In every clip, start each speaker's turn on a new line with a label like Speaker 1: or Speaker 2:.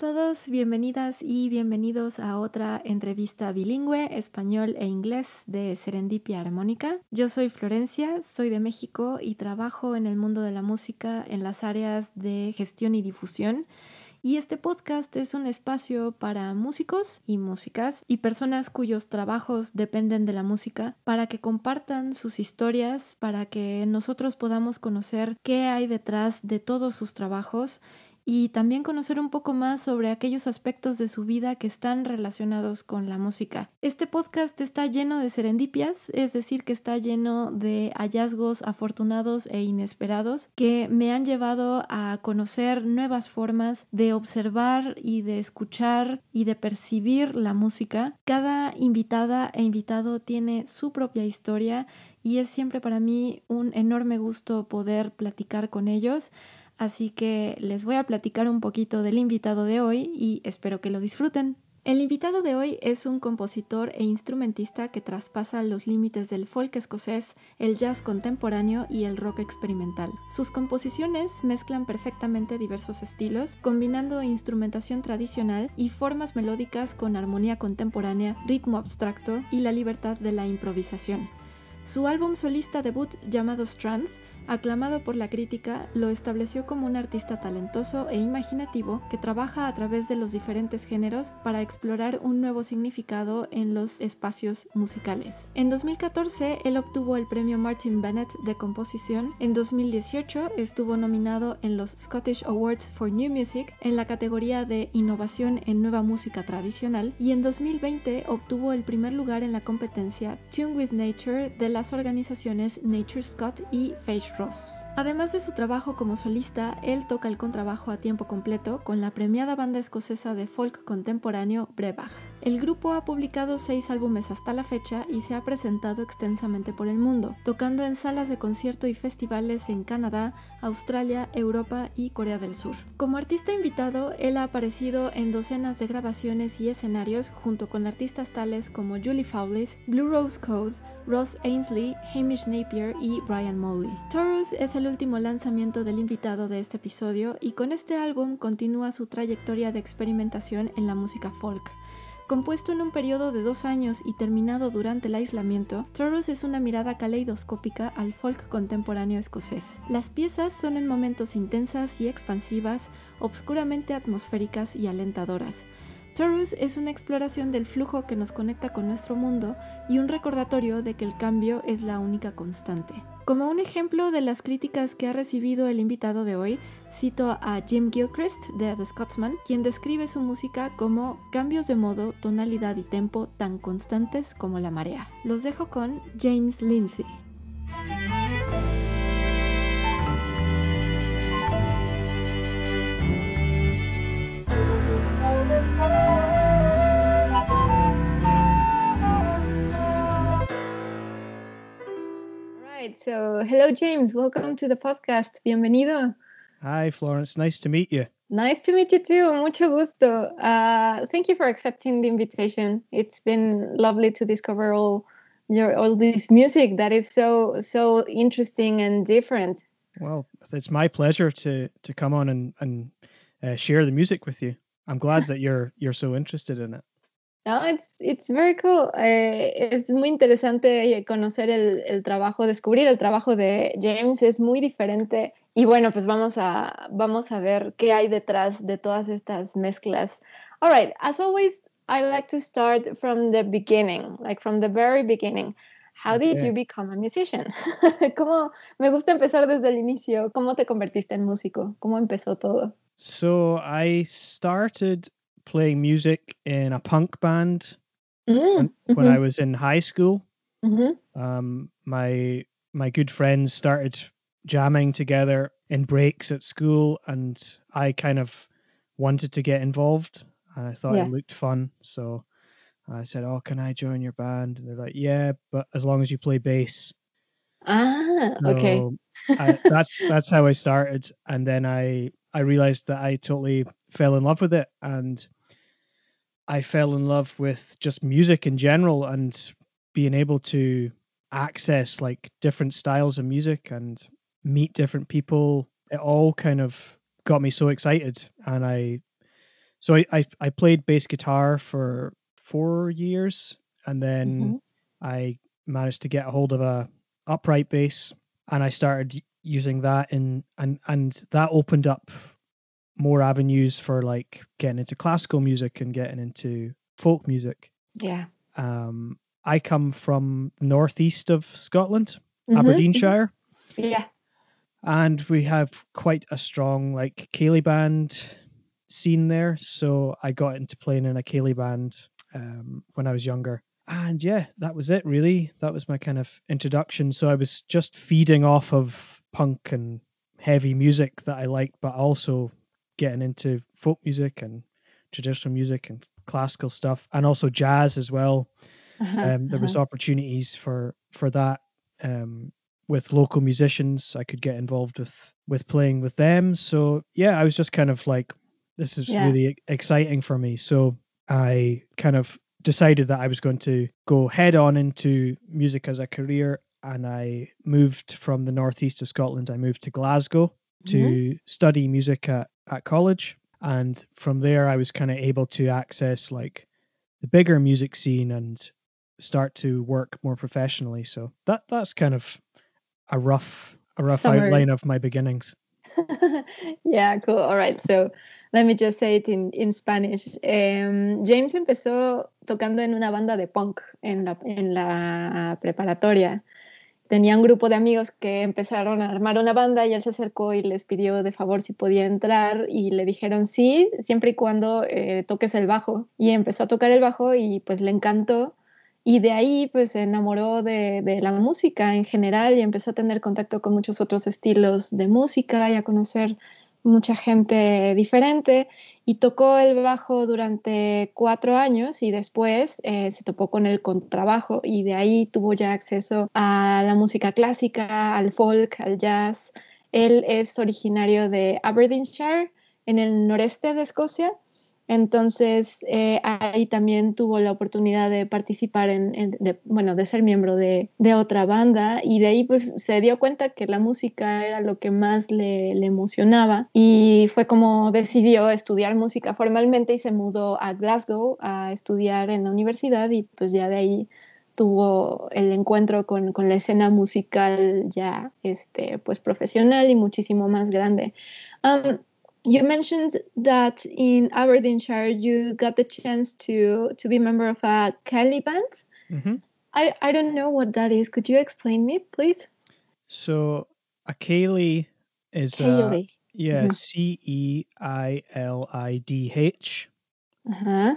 Speaker 1: Todos, bienvenidas y bienvenidos a otra entrevista bilingüe, español e inglés de Serendipia Armónica. Yo soy Florencia, soy de México y trabajo en el mundo de la música en las áreas de gestión y difusión. Y este podcast es un espacio para músicos y músicas y personas cuyos trabajos dependen de la música para que compartan sus historias, para que nosotros podamos conocer qué hay detrás de todos sus trabajos y también conocer un poco más sobre aquellos aspectos de su vida que están relacionados con la música. Este podcast está lleno de serendipias, es decir, que está lleno de hallazgos afortunados e inesperados que me han llevado a conocer nuevas formas de observar y de escuchar y de percibir la música. Cada invitada e invitado tiene su propia historia y es siempre para mí un enorme gusto poder platicar con ellos. Así que les voy a platicar un poquito del invitado de hoy y espero que lo disfruten. El invitado de hoy es un compositor e instrumentista que traspasa los límites del folk escocés, el jazz contemporáneo y el rock experimental. Sus composiciones mezclan perfectamente diversos estilos, combinando instrumentación tradicional y formas melódicas con armonía contemporánea, ritmo abstracto y la libertad de la improvisación. Su álbum solista debut llamado Strand aclamado por la crítica, lo estableció como un artista talentoso e imaginativo que trabaja a través de los diferentes géneros para explorar un nuevo significado en los espacios musicales. En 2014, él obtuvo el premio Martin Bennett de composición. En 2018, estuvo nominado en los Scottish Awards for New Music en la categoría de Innovación en Nueva Música Tradicional y en 2020 obtuvo el primer lugar en la competencia Tune with Nature de las organizaciones Nature Scott y Face Ross. Además de su trabajo como solista, él toca el contrabajo a tiempo completo con la premiada banda escocesa de folk contemporáneo Brebach. El grupo ha publicado seis álbumes hasta la fecha y se ha presentado extensamente por el mundo, tocando en salas de concierto y festivales en Canadá, Australia, Europa y Corea del Sur. Como artista invitado, él ha aparecido en docenas de grabaciones y escenarios junto con artistas tales como Julie Fowlis, Blue Rose Code, Ross Ainsley, Hamish Napier y Brian Molly. Taurus es el último lanzamiento del invitado de este episodio y con este álbum continúa su trayectoria de experimentación en la música folk. Compuesto en un periodo de dos años y terminado durante el aislamiento, Taurus es una mirada caleidoscópica al folk contemporáneo escocés. Las piezas son en momentos intensas y expansivas, obscuramente atmosféricas y alentadoras. Taurus es una exploración del flujo que nos conecta con nuestro mundo y un recordatorio de que el cambio es la única constante. Como un ejemplo de las críticas que ha recibido el invitado de hoy, cito a Jim Gilchrist de The Scotsman, quien describe su música como cambios de modo, tonalidad y tempo tan constantes como la marea. Los dejo con James Lindsay. So, hello, James. Welcome to the podcast. Bienvenido.
Speaker 2: Hi, Florence. Nice to meet you.
Speaker 1: Nice to meet you too. Mucho gusto. Uh, thank you for accepting the invitation. It's been lovely to discover all your all this music that is so so interesting and different.
Speaker 2: Well, it's my pleasure to to come on and and uh, share the music with you. I'm glad that you're you're so interested in it.
Speaker 1: No, it's, it's very cool. Eh, es muy interesante conocer el, el, trabajo, descubrir el trabajo de James, es muy diferente. Y bueno, pues vamos a, vamos a ver qué hay detrás de todas estas mezclas. All right, as always, I like to start from the beginning, like from the very beginning. How did you become a musician? ¿Cómo, me gusta empezar desde el inicio. ¿Cómo te convertiste en músico? ¿Cómo empezó todo?
Speaker 2: So I started playing music in a punk band
Speaker 1: mm,
Speaker 2: when
Speaker 1: mhm.
Speaker 2: I was in high school.
Speaker 1: Mhm.
Speaker 2: Um, my my good friends started jamming together in breaks at school, and I kind of wanted to get involved, and I thought
Speaker 1: Yeah.
Speaker 2: it looked fun. So I said, "Oh, can I join your band?" And they're like, "Yeah, but as long as you play bass."
Speaker 1: Ah, okay.
Speaker 2: I, that's that's how I started, and then I I realized that I totally fell in love with it, and I fell in love with just music in general, and being able to access like different styles of music and meet different people. It all kind of got me so excited, and I so I I, I played bass guitar for four years, and then
Speaker 1: Mhm.
Speaker 2: I managed to get a hold of a upright bass and I started using that in and and that opened up more avenues for like getting into classical music and getting into folk music.
Speaker 1: Yeah.
Speaker 2: Um I come from northeast of Scotland,
Speaker 1: Mhm,
Speaker 2: Aberdeenshire,
Speaker 1: mhm. Yeah.
Speaker 2: and we have quite a strong like ceilidh band scene there. So I got into playing in a ceilidh band um, when I was younger. And yeah, that was it really. That was my kind of introduction. So I was just feeding off of punk and heavy music that I liked, but also getting into folk music and traditional music and classical stuff and also jazz as well
Speaker 1: Uh-huh,
Speaker 2: um, there was
Speaker 1: uh-huh.
Speaker 2: opportunities for for that um, with local musicians. I could get involved with with playing with them. So yeah, I was just kind of like, this is
Speaker 1: Yeah.
Speaker 2: really exciting for me. So I kind of decided that I was going to go head on into music as a career, and I moved from the northeast of Scotland. I moved to Glasgow to study music at at college, and from there I was kind of able to access like the bigger music scene and start to work more professionally. So that that's kind of a rough a rough
Speaker 1: Summary.
Speaker 2: outline of my beginnings.
Speaker 1: yeah, cool. All right. So let me just say it in, in Spanish. Em, James empezó tocando en una banda de punk en la, en la preparatoria. Tenía un grupo de amigos que empezaron a armar una banda y él se acercó y les pidió de favor si podía entrar y le dijeron sí, siempre y cuando eh, toques el bajo. Y empezó a tocar el bajo y pues le encantó. Y de ahí pues se enamoró de, de la música en general y empezó a tener contacto con muchos otros estilos de música y a conocer mucha gente diferente y tocó el bajo durante cuatro años y después eh, se topó con el contrabajo y de ahí tuvo ya acceso a la música clásica, al folk, al jazz. Él es originario de Aberdeenshire, en el noreste de Escocia. Entonces eh, ahí también tuvo la oportunidad de participar en, bueno, de ser miembro de, otra banda y de ahí pues se dio cuenta que la música era lo que más le, emocionaba y fue como decidió estudiar música formalmente y se mudó a Glasgow a estudiar en la universidad y pues ya de ahí tuvo el encuentro con, con la escena musical ya este, pues profesional y muchísimo más grande. You mentioned that in Aberdeenshire you got the chance to to be a member of a ceilidh band.
Speaker 2: Mm-hmm.
Speaker 1: I, I don't know what that is. Could you explain me, please?
Speaker 2: So a ceilidh is
Speaker 1: ceilidh.
Speaker 2: A, yeah, C E I L I D H
Speaker 1: Uh-huh.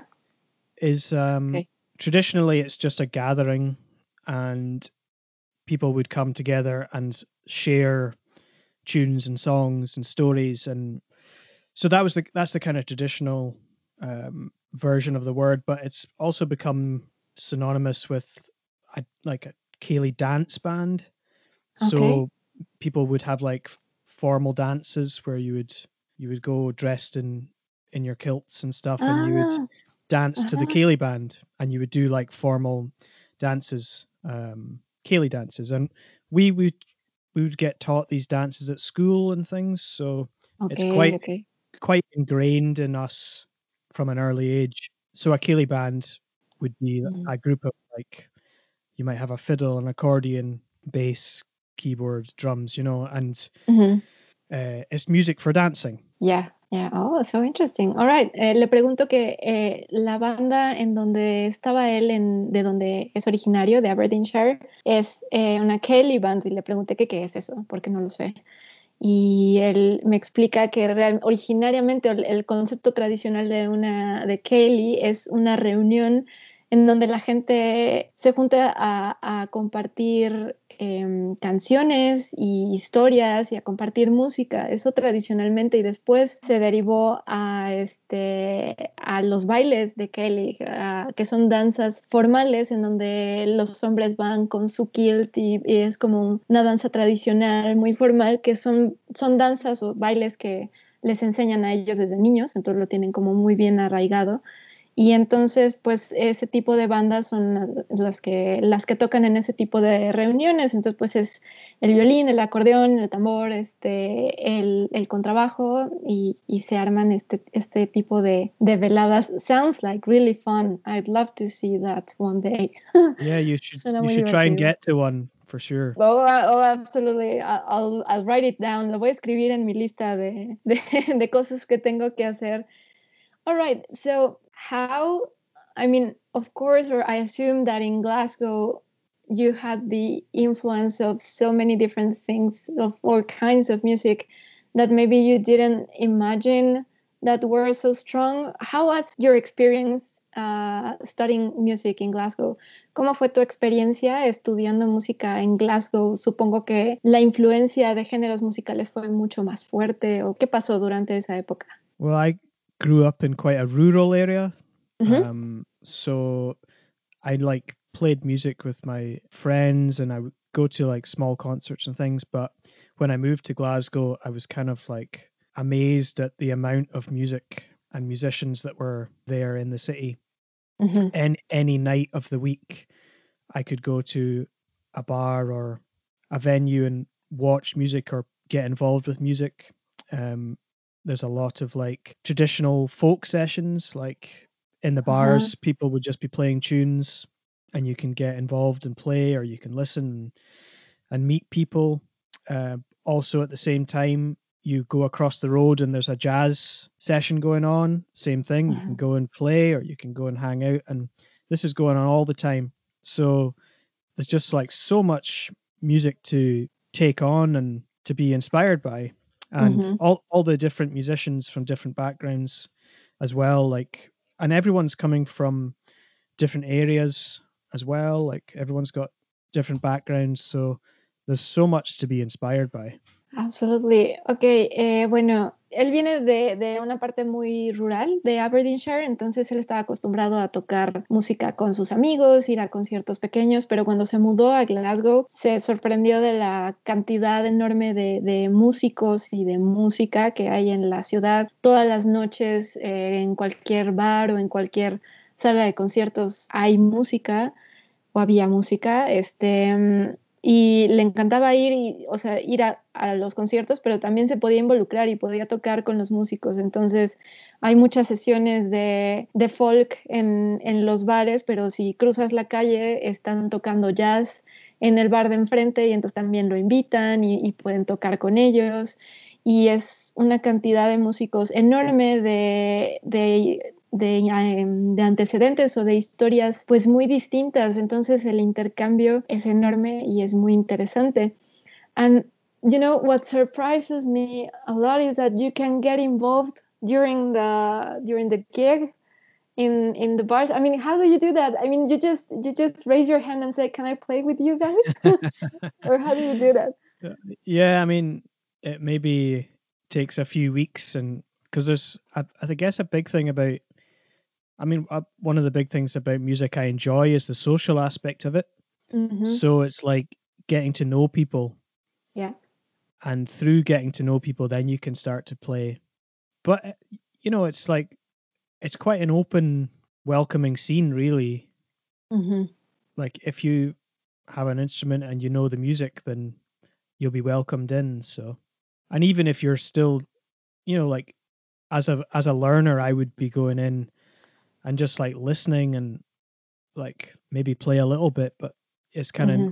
Speaker 2: is um
Speaker 1: Okay.
Speaker 2: traditionally it's just a gathering and people would come together and share tunes and songs and stories and so that was the that's the kind of traditional um, version of the word but it's also become synonymous with a, like a ceilidh dance band so people would have like formal dances where you would you would go dressed in in your kilts and stuff and you would
Speaker 1: Ah,
Speaker 2: dance to the
Speaker 1: Uh-huh.
Speaker 2: ceilidh band and you would do like formal dances, um, ceilidh dances. And we would we would get taught these dances at school and things. So it's quite
Speaker 1: okay.
Speaker 2: Quite ingrained in us from an early age. So a ceilidh band would be
Speaker 1: Mhm.
Speaker 2: a group of like you might have a fiddle, an accordion, bass, keyboards, drums, you know, and
Speaker 1: Mhm.
Speaker 2: uh, it's music for dancing.
Speaker 1: Yeah, yeah. Oh, so interesting. All right. Eh, le pregunto que eh, la banda en donde estaba él, en, de donde es originario, de Aberdeenshire, es eh, una ceilidh Band y le pregunté que qué es eso, porque no lo sé. Y él me explica que real- originariamente el, concepto tradicional de una de Kelly es una reunión en donde la gente se junta a compartir em, canciones y historias y a compartir música. Eso tradicionalmente y después se derivó a, este, a los bailes de Kelly, que son danzas formales en donde los hombres van con su kilt y, es como una danza tradicional muy formal, que son, son danzas o bailes que les enseñan a ellos desde niños, entonces lo tienen como muy bien arraigado. Y entonces, pues ese tipo de bandas son las que, las que tocan en ese tipo de reuniones. Entonces, pues es el violín, el acordeón, el tambor, este, el, el contrabajo y, y, se arman este, este tipo de, de, veladas. Sounds like really fun. I'd love to see that one day.
Speaker 2: Yeah, you should, you should try and get to one. For sure.
Speaker 1: Oh, oh, absolutely. I'll, I'll write it down. Lo voy a escribir en mi lista de, de, de cosas que tengo que hacer. All right. So how i mean of course or i assume that in glasgow you had the influence of so many different things of all kinds of music that maybe you didn't imagine that were so strong how was your experience uh, studying music in Glasgow. ¿Cómo fue tu experiencia estudiando música en Glasgow? Supongo que la influencia de géneros musicales fue mucho más fuerte. ¿O qué pasó durante esa época?
Speaker 2: Well, I grew up in quite a rural area. Mm-hmm. Um, so I like played music with my friends and I would go to like small concerts and things. But when I moved to Glasgow, I was kind of like amazed at the amount of music and musicians that were there in the city. Mm-hmm. And any night of the week, I could go to a bar or a venue and watch music or get involved with music. Um, there's a lot of like traditional folk sessions like in the bars uh-huh. people would just be playing tunes and you can get involved and play or you can listen and meet people uh, also at the same time you go across the road and there's a jazz session going on same thing uh-huh. you can uh-huh. go and play or you can go and hang out and this is going on all the time so there's just like so much music to take on and to be inspired by and mm-hmm. all all the different musicians from different backgrounds as well like and everyone's coming from different areas as well like everyone's got different backgrounds so there's so much to be inspired by
Speaker 1: Absolutely. Ok, eh, bueno, él viene de, de, una parte muy rural de Aberdeenshire, entonces él estaba acostumbrado a tocar música con sus amigos, ir a conciertos pequeños, pero cuando se mudó a Glasgow se sorprendió de la cantidad enorme de, de músicos y de música que hay en la ciudad. Todas las noches eh, en cualquier bar o en cualquier sala de conciertos hay música o había música. Este, y le encantaba ir, y, o sea, ir a, los conciertos, pero también se podía involucrar y podía tocar con los músicos. Entonces, hay muchas sesiones de, de folk en, en, los bares, pero si cruzas la calle, están tocando jazz en el bar de enfrente y entonces también lo invitan y, y pueden tocar con ellos. Y es una cantidad de músicos enorme de, de de, antecedentes o de historias pues muy distintas. Entonces el intercambio es enorme y es muy interesante. And you know what surprises me a lot is that you can get involved during the during the gig in in the bars. I mean, how do you do that? I mean, you just you just raise your hand and say, "Can I play with you guys?" or how do you do that?
Speaker 2: Yeah, I mean, it maybe takes a few weeks and because there's I, I guess a big thing about I mean, uh, one of the big things about music I enjoy is the social aspect of it. Mm-hmm. So it's like getting to know people.
Speaker 1: Yeah.
Speaker 2: And through getting to know people, then you can start to play. But, uh, you know, it's like, it's quite an open, welcoming scene, really. Mm-hmm. Like, if you have an instrument and you know the music, then you'll be welcomed in. So, and even if you're still, you know, like, as a as a learner, I would be going in and just like listening and like maybe play a little bit, but it's kind of mm-hmm.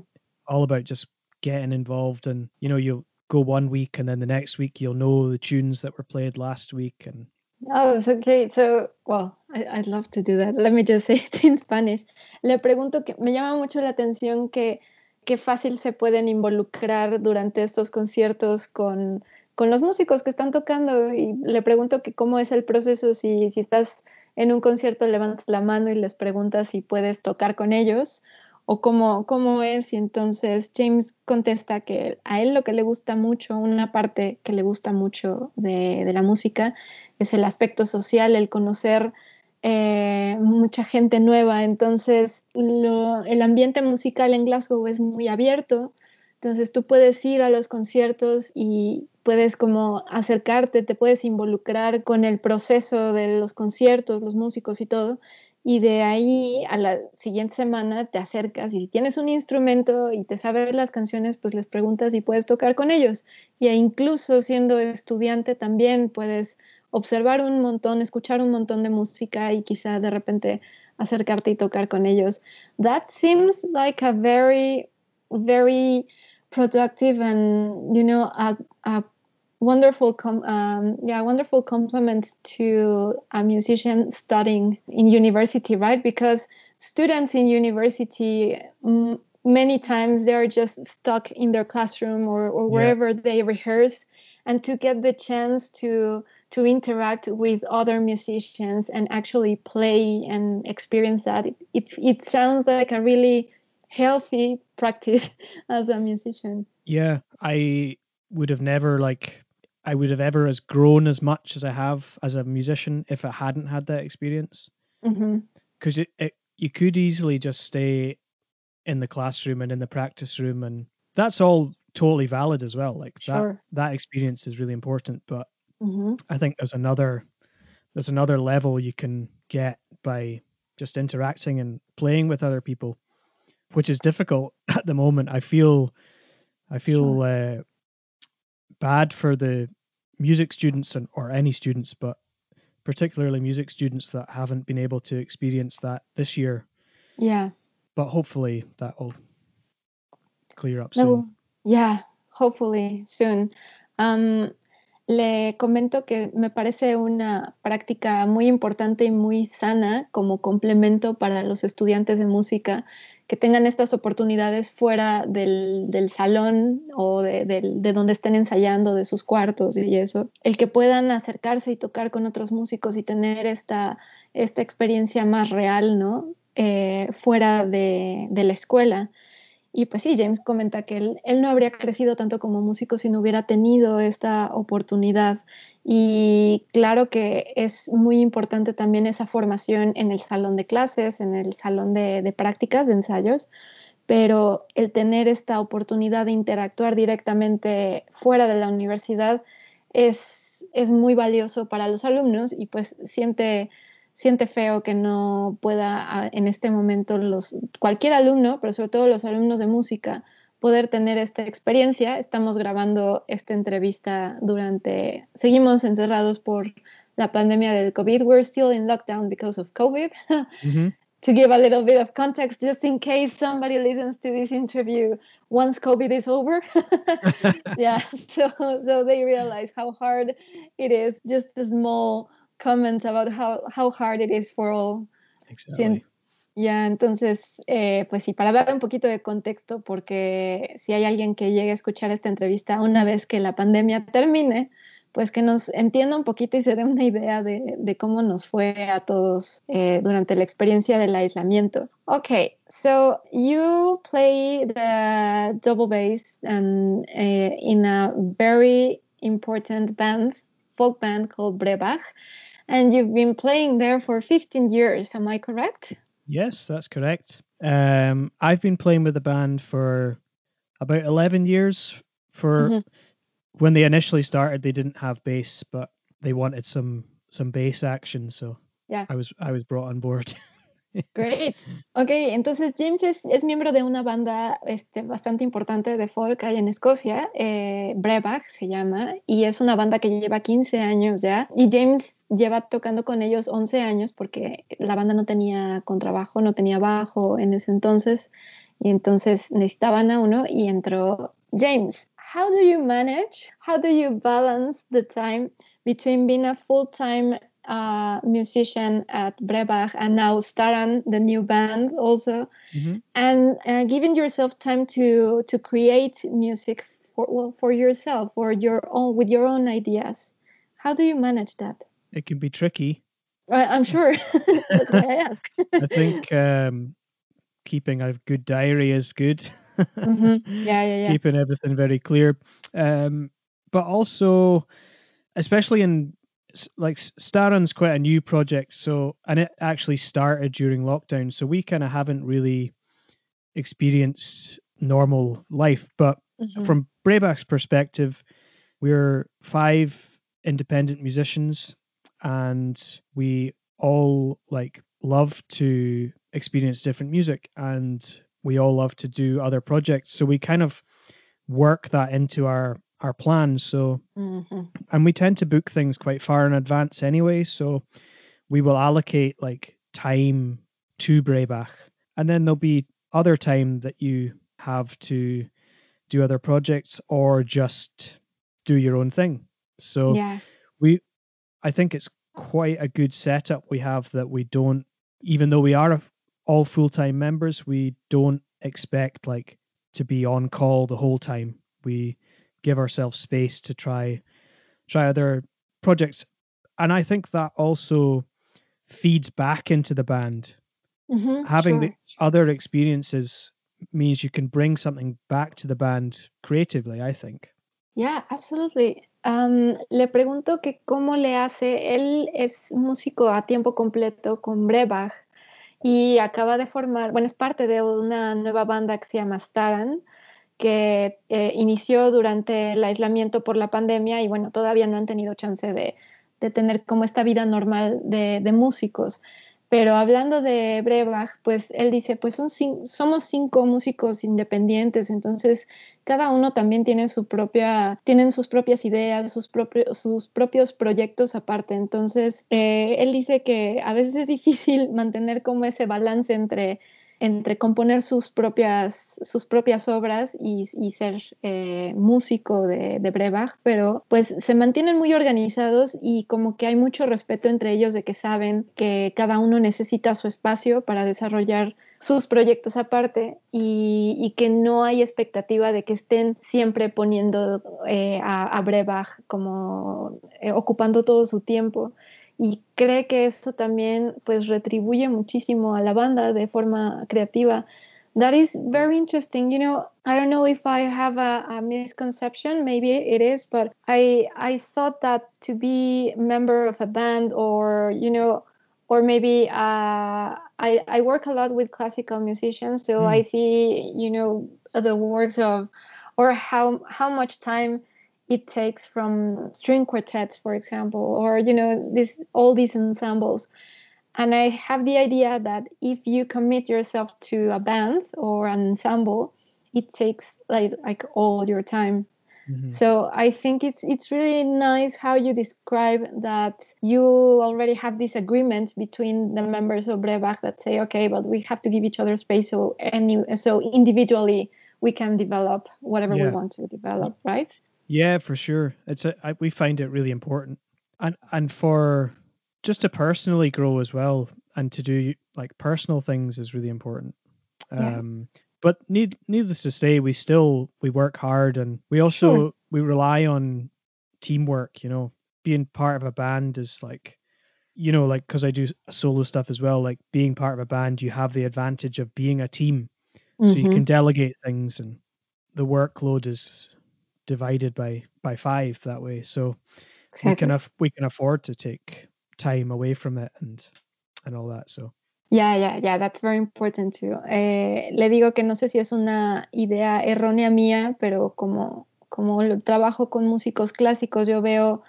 Speaker 2: all about just getting involved and you know you'll go one week and then the next week you'll know the tunes that were played last week and
Speaker 1: Oh, it's okay. So, well, I, would love to do that. Let me just say it in Spanish. Le pregunto que me llama mucho la atención que qué fácil se pueden involucrar durante estos conciertos con, con los músicos que están tocando y le pregunto que cómo es el proceso si, si estás en un concierto levantas la mano y les preguntas si puedes tocar con ellos o cómo, cómo es. Y entonces James contesta que a él lo que le gusta mucho, una parte que le gusta mucho de, de la música, es el aspecto social, el conocer eh, mucha gente nueva. Entonces, el ambiente musical en Glasgow es muy abierto. Entonces, tú puedes ir a los conciertos y puedes como acercarte, te puedes involucrar con el proceso de los conciertos, los músicos y todo. Y de ahí a la siguiente semana te acercas y si tienes un instrumento y te sabes las canciones, pues les preguntas y puedes tocar con ellos. Y incluso siendo estudiante también puedes observar un montón, escuchar un montón de música y quizá de repente acercarte y tocar con ellos. That seems like a very, very productive and, you know, a, a wonderful um, yeah wonderful compliment to a musician studying in university right because students in university many times they're just stuck in their classroom or, or wherever yeah. they rehearse and to get the chance to to interact with other musicians and actually play and experience that it, it, it sounds like a really healthy practice as a musician
Speaker 2: yeah i would have never like i would have ever as grown as much as i have as a musician if i hadn't had that experience because mm-hmm. it, it you could easily just stay in the classroom and in the practice room and that's all totally valid as well like sure. that that experience is really important but mm-hmm. i think there's another there's another level you can get by just interacting and playing with other people which is difficult at the moment i feel i feel sure. uh, bad for the music students and or any students but particularly music students that haven't been able to experience that this year
Speaker 1: yeah
Speaker 2: but hopefully that will clear up soon.
Speaker 1: Yeah, hopefully soon. Um, le comento que me parece una práctica muy importante y muy sana como complemento para los estudiantes de música que tengan estas oportunidades fuera del, del salón o de, de, de, donde estén ensayando, de sus cuartos y eso. El que puedan acercarse y tocar con otros músicos y tener esta, esta experiencia más real, ¿no? Eh, fuera de, de la escuela. Y pues sí, James comenta que él, él, no habría crecido tanto como músico si no hubiera tenido esta oportunidad. Y claro que es muy importante también esa formación en el salón de clases, en el salón de, prácticas, de ensayos, pero el tener esta oportunidad de interactuar directamente fuera de la universidad es, es muy valioso para los alumnos y pues siente siente feo que no pueda en este momento los, cualquier alumno, pero sobre todo los alumnos de música, poder tener esta experiencia. Estamos grabando esta entrevista durante, seguimos encerrados por la pandemia del COVID. We're still in lockdown because of COVID. To give a little bit of context, just in case somebody listens to this interview once COVID is over. yeah, so so they realize how hard it is. Just a small comment about how, how hard it is for all.
Speaker 2: Exactly.
Speaker 1: ya, entonces, eh, pues sí, para dar un poquito de contexto, porque si hay alguien que llegue a escuchar esta entrevista una vez que la pandemia termine, pues que nos entienda un poquito y se dé una idea de, de cómo nos fue a todos eh, durante la experiencia del aislamiento. Okay, so you play the double bass and uh, in a very important band, folk band called Brebach. And you've been playing there for 15 years, am I correct?
Speaker 2: Yes, that's correct. Um, I've been playing with the band for about 11 years. For mm-hmm. when they initially started, they didn't have bass, but they wanted some some bass action, so
Speaker 1: yeah,
Speaker 2: I was I was brought on board.
Speaker 1: Great. Ok, entonces James es, es, miembro de una banda este, bastante importante de folk ahí en Escocia, eh, Breabach se llama, y es una banda que lleva 15 años ya. Y James lleva tocando con ellos 11 años porque la banda no tenía contrabajo, no tenía bajo en ese entonces, y entonces necesitaban a uno y entró James. How do you manage? How do you balance the time between being a full-time uh, musician at Brebach and now Staran, the new band also, mm-hmm. and uh, giving yourself time to to create music for well, for yourself or your own with your own ideas. How do you manage that?
Speaker 2: It can be tricky.
Speaker 1: I'm sure. That's why I ask.
Speaker 2: I think um, keeping a good diary is good.
Speaker 1: Mm-hmm. Yeah, yeah, yeah.
Speaker 2: keeping everything very clear. Um, but also, especially in like Staron's quite a new project, so and it actually started during lockdown, so we kind of haven't really experienced normal life. But mm-hmm. from Breabach's perspective, we're five independent musicians, and we all like love to experience different music, and we all love to do other projects. So we kind of work that into our our plans. So, mm-hmm. and we tend to book things quite far in advance anyway. So we will allocate like time to Breabach, and then there'll be other time that you have to do other projects or just do your own thing. So
Speaker 1: yeah.
Speaker 2: I think it's quite a good setup we have that we don't, even though we are all full time members, we don't expect like to be on call the whole time. We give ourselves space to try try other projects and i think that also feeds back into the band
Speaker 1: mm-hmm,
Speaker 2: having
Speaker 1: sure.
Speaker 2: the other experiences means you can bring something back to the band creatively i think
Speaker 1: yeah absolutely le pregunto que cómo le hace él es músico a tiempo completo con Brebach y acaba de formar bueno es parte de una nueva banda que se llama Staran que eh, inició durante el aislamiento por la pandemia y bueno, todavía no han tenido chance de, de tener como esta vida normal de, de, músicos. Pero hablando de Brebach, pues él dice, pues son somos cinco músicos independientes, entonces cada uno también tiene su propia, tienen sus propias ideas, sus propios, sus propios proyectos aparte. Entonces, eh, él dice que a veces es difícil mantener como ese balance entre entre componer sus propias, sus propias obras y, ser eh, músico de, Brebach, pero pues se mantienen muy organizados y como que hay mucho respeto entre ellos de que saben que cada uno necesita su espacio para desarrollar sus proyectos aparte y, que no hay expectativa de que estén siempre poniendo eh, a, a, Brebach como eh, ocupando todo su tiempo y cree que esto también pues retribuye muchísimo a la banda de forma creativa. That is very interesting. You know, I don't know if I have a, a misconception, maybe it is, but I I thought that to be a member of a band or you know or maybe uh, I, I work a lot with classical musicians so mm. i see you know the works of or how how much time it takes from string quartets, for example, or you know, this all these ensembles. And I have the idea that if you commit yourself to a band or an ensemble, it takes like like all your time. Mm-hmm. So I think it's it's really nice how you describe that you already have this agreement between the members of Breabach that say, okay, but we have to give each other space so any so individually we can develop whatever yeah. we want to develop, right?
Speaker 2: Yeah, for sure. It's a, I, we find it really important, and and for just to personally grow as well, and to do like personal things is really important. Yeah. Um, but need needless to say, we still we work hard, and we also sure. we rely on teamwork. You know, being part of a band is like you know, like because I do solo stuff as well, like being part of a band, you have the advantage of being a team. Mm-hmm. So you can mm-hmm. delegate things and the workload is divided by by five that way. So exactly. we can af- we can afford to take time away from it and and all that. So
Speaker 1: Yeah, yeah, yeah, that's very important too. Eh, le digo que no sé si es una idea errónea mía, pero como, como lo, trabajo con músicos clásicos, yo veo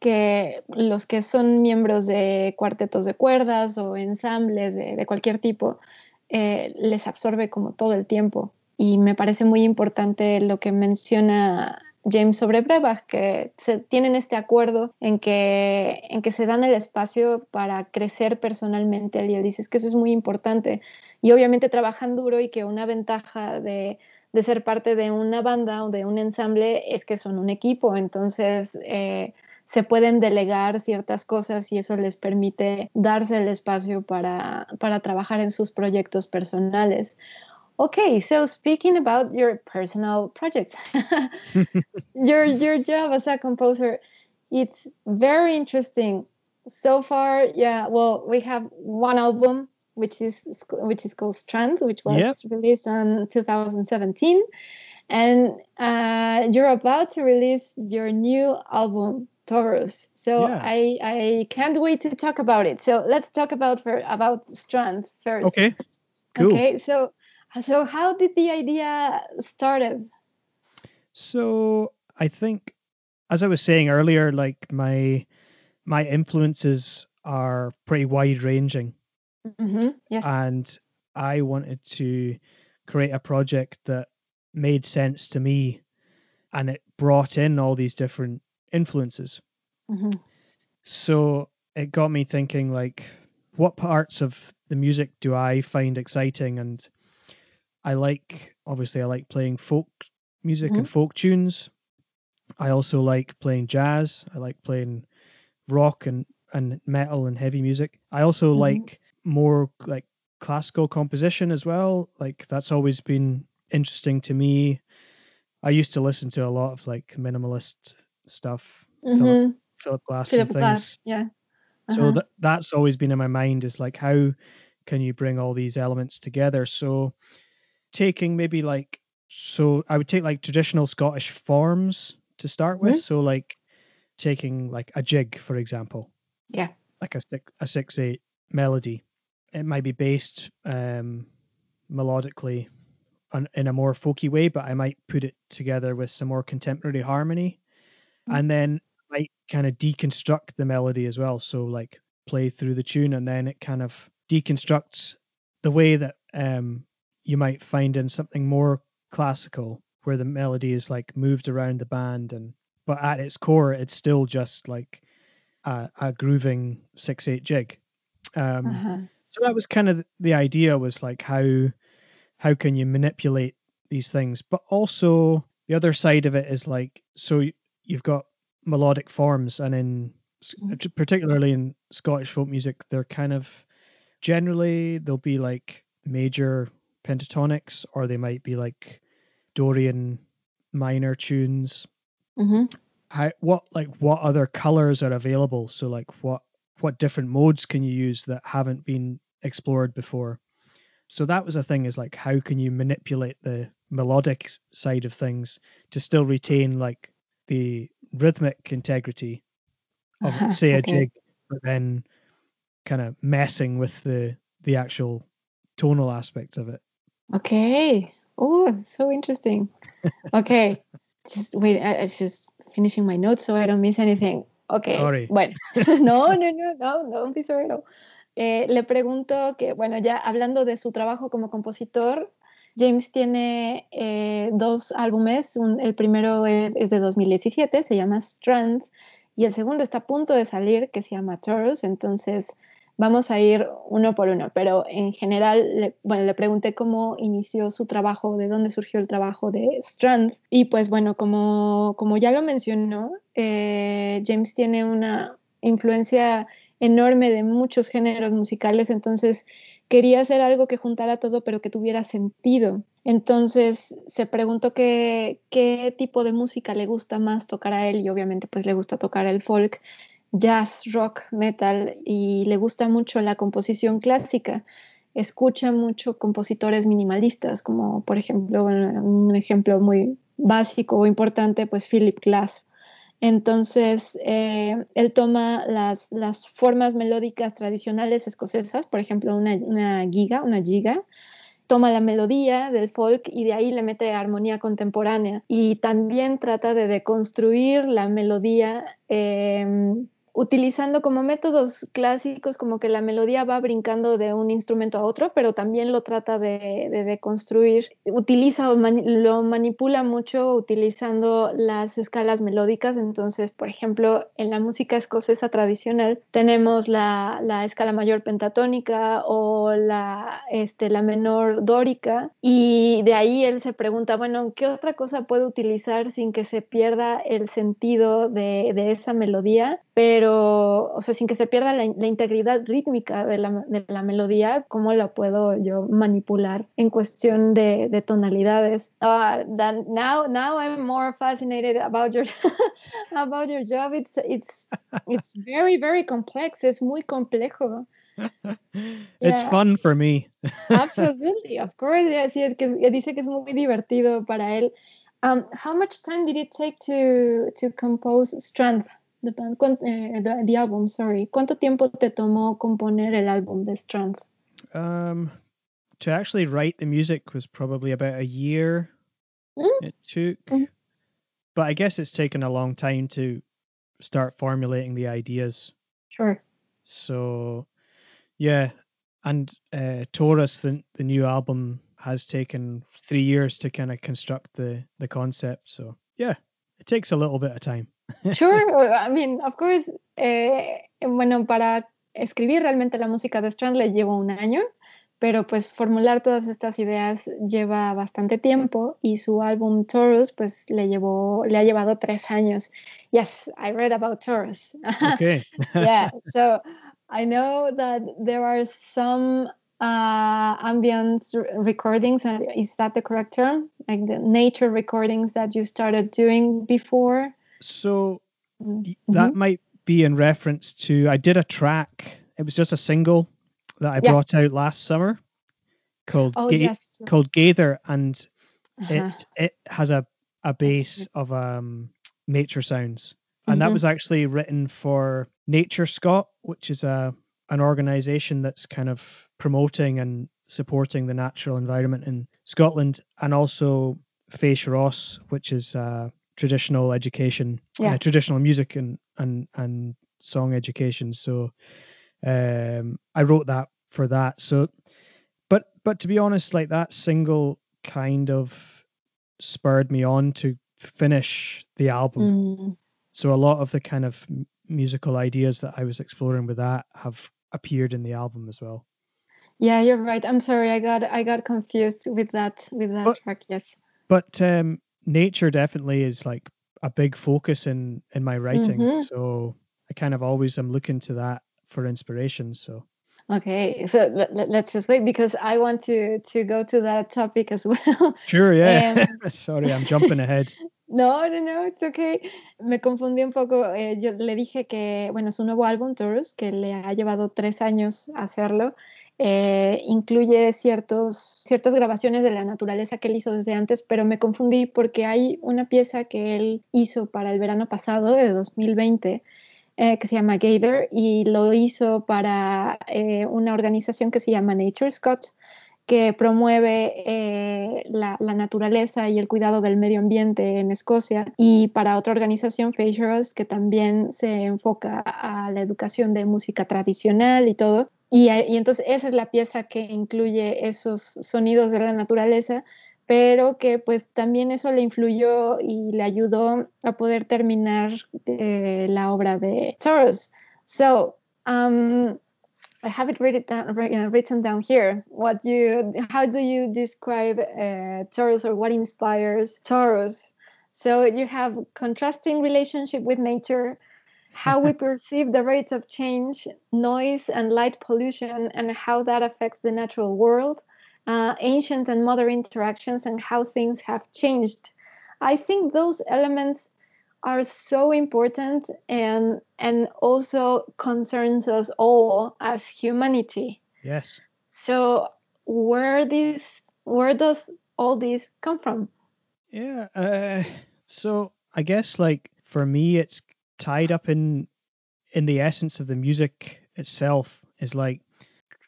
Speaker 1: que los que son miembros de cuartetos de cuerdas o ensambles de, de cualquier tipo, eh, les absorbe como todo el tiempo y me parece muy importante lo que menciona James sobre Brebach, que se, tienen este acuerdo en que, se dan el espacio para crecer personalmente. Y él dice que eso es muy importante. Y obviamente trabajan duro y que una ventaja de, ser parte de una banda o de un ensamble es que son un equipo. Entonces, eh, se pueden delegar ciertas cosas y eso les permite darse el espacio para trabajar en sus proyectos personales. Okay, so speaking about your personal projects, your your job as a composer, it's very interesting. So far, yeah, well, we have one album which is which is called Strand, which was yep. released in 2017, and uh, you're about to release your new album, Torus. So yeah. I I can't wait to talk about it. So let's talk about for about Strand first.
Speaker 2: Okay. Cool.
Speaker 1: Okay. So so how did the idea started?
Speaker 2: So I think, as I was saying earlier, like my my influences are pretty wide ranging.
Speaker 1: Mm-hmm. Yes.
Speaker 2: And I wanted to create a project that made sense to me and it brought in all these different influences.
Speaker 1: Mm-hmm.
Speaker 2: So it got me thinking like what parts of the music do I find exciting and I like obviously I like playing folk music mm-hmm. and folk tunes. I also like playing jazz. I like playing rock and and metal and heavy music. I also mm-hmm. like more like classical composition as well. Like that's always been interesting to me. I used to listen to a lot of like minimalist stuff, mm-hmm. Philip, Philip Glass
Speaker 1: Philip
Speaker 2: and things.
Speaker 1: Glass, yeah.
Speaker 2: Uh-huh. So that that's always been in my mind is like how can you bring all these elements together? So taking maybe like so I would take like traditional Scottish forms to start with. Mm-hmm. So like taking like a jig, for example.
Speaker 1: Yeah.
Speaker 2: Like a six a six eight melody. It might be based um, melodically on, in a more folky way, but I might put it together with some more contemporary harmony, mm-hmm. and then I might kind of deconstruct the melody as well. So like play through the tune, and then it kind of deconstructs the way that um, you might find in something more classical, where the melody is like moved around the band and but at its core, it's still just like a, a grooving six eight jig. Um, uh-huh. So that was kind of the idea was like how how can you manipulate these things, but also the other side of it is like so you've got melodic forms, and in mm-hmm. particularly in Scottish folk music, they're kind of generally they'll be like major pentatonics, or they might be like Dorian minor tunes
Speaker 1: Mm-hmm.
Speaker 2: How what like what other colors are available? So like what what different modes can you use that haven't been explored before? So that was a thing is like how can you manipulate the melodic side of things to still retain like the rhythmic integrity of say a jig, but then kind of messing with the the actual tonal aspects of it.
Speaker 1: Okay. Oh, so interesting. Okay. just wait, I, I just finishing my notes so I don't miss anything. Ok,
Speaker 2: sorry.
Speaker 1: bueno, no, no, no, no, don't be sorry, no. Eh, le pregunto que, bueno, ya hablando de su trabajo como compositor, James tiene eh, dos álbumes, un, el primero es de 2017, se llama Strands, y el segundo está a punto de salir, que se llama Taurus, entonces Vamos a ir uno por uno, pero en general, le, bueno, le pregunté cómo inició su trabajo, de dónde surgió el trabajo de Strand. Y pues bueno, como, como ya lo mencionó, eh, James tiene una influencia enorme de muchos géneros musicales, entonces quería hacer algo que juntara todo, pero que tuviera sentido. Entonces se preguntó qué, qué tipo de música le gusta más tocar a él y obviamente pues le gusta tocar el folk jazz, rock, metal y le gusta mucho la composición clásica. Escucha mucho compositores minimalistas, como por ejemplo, un ejemplo muy básico o importante, pues Philip Glass. Entonces, eh, él toma las, formas melódicas tradicionales escocesas, por ejemplo, una, giga, una giga, toma la melodía del folk y de ahí le mete armonía contemporánea y también trata de deconstruir la melodía eh, utilizando como métodos clásicos como que la melodía va brincando de un instrumento a otro, pero también lo trata de, de, construir, utiliza o lo manipula mucho utilizando las escalas melódicas, entonces, por ejemplo, en la música escocesa tradicional tenemos la, la escala mayor pentatónica o la, este, la menor dórica y de ahí él se pregunta, bueno, ¿qué otra cosa puedo utilizar sin que se pierda el sentido de, de esa melodía? pero, o sea, sin que se pierda la, la integridad rítmica de la, de la, melodía, ¿cómo la puedo yo manipular en cuestión de, de tonalidades? Uh, now, now I'm more fascinated about your, about your job. It's, it's, it's very, very complex. Es muy complejo.
Speaker 2: it's
Speaker 1: Yeah.
Speaker 2: fun for me.
Speaker 1: Absolutely, of course. Yes, yes, que es- dice que es muy divertido para él. Um, how much time did it take to to compose Strength, the band, eh, the, the album? Sorry, ¿cuánto tiempo te tomó componer el álbum de Strength?
Speaker 2: Um, to actually write the music was probably about a year
Speaker 1: Mm.
Speaker 2: it took.
Speaker 1: Mhm.
Speaker 2: But I guess it's taken a long time to start formulating the ideas.
Speaker 1: Sure.
Speaker 2: So, yeah, and uh, Torus, the the new album, has taken three years to kind of construct the the concept. So, yeah, it takes a little bit of time.
Speaker 1: Sure, I mean, of course. eh, bueno, para escribir realmente la música de Strand le llevó un año, pero pues formular todas estas ideas lleva bastante tiempo y su álbum Taurus pues le llevó, le ha llevado tres años. Yes, I read about Taurus.
Speaker 2: Okay.
Speaker 1: yeah, so I know that there are some uh, ambient recordings. Is that the correct term? Like the nature recordings that you started doing before?
Speaker 2: So
Speaker 1: Mm,
Speaker 2: y- that might be in reference to I did a track. It was just a single that I
Speaker 1: Yeah.
Speaker 2: brought out last summer called
Speaker 1: Oh,
Speaker 2: Ga-
Speaker 1: yes.
Speaker 2: called Gather, and
Speaker 1: Uh-huh.
Speaker 2: it it has a a base of um nature sounds and that
Speaker 1: Mhm.
Speaker 2: was actually written for NatureScot which is a an organization that's kind of promoting and supporting the natural environment in scotland and also Fèis Rois, which is uh, traditional education
Speaker 1: Yeah.
Speaker 2: uh, traditional music and and and song education so um i wrote that for that so but but to be honest like that single kind of spurred me on to finish the album
Speaker 1: Mm,
Speaker 2: so a lot of the kind of musical ideas that i was exploring with that have appeared in the album as well
Speaker 1: yeah, you're right. I'm sorry. I got I got confused with that with that
Speaker 2: But-
Speaker 1: track. Yes.
Speaker 2: but um nature definitely is like a big focus in in my writing
Speaker 1: Mhm.
Speaker 2: so i kind of always am looking to that for inspiration so
Speaker 1: Okay. So let, let, let's just wait because I want to to go to that topic as well.
Speaker 2: sure yeah
Speaker 1: Um,
Speaker 2: sorry i'm jumping ahead
Speaker 1: No, no, no, it's okay. Me confundí un poco. eh, yo le dije que, bueno, su nuevo álbum, Torus, que le ha llevado tres años hacerlo, eh, incluye ciertos, ciertas grabaciones de la naturaleza que él hizo desde antes, pero me confundí porque hay una pieza que él hizo para el verano pasado, de 2020, eh, que se llama Gather, y lo hizo para eh, una organización que se llama Nature Scott que promueve la, la naturaleza y el cuidado del medio ambiente en Escocia, y para otra organización, Fèis que también se enfoca a la educación de música tradicional y todo. Y, eh, y entonces esa es la pieza que incluye esos sonidos de la naturaleza, pero que pues también eso le influyó y le ayudó a poder terminar eh, la obra de Taurus. So, um, I have it written down, uh, here. What you, how do you describe uh, Taurus, or what inspires Taurus? So you have contrasting relationship with nature, how we perceive the rates of change, noise and light pollution, and how that affects the natural world, uh, ancient and modern interactions, and how things have changed. I think those elements are so important and and also concerns us all as humanity.
Speaker 2: yes
Speaker 1: So where this where does all this come from?
Speaker 2: Yeah. Uh, so I guess like for me, it's tied up in in the essence of the music itself. Is like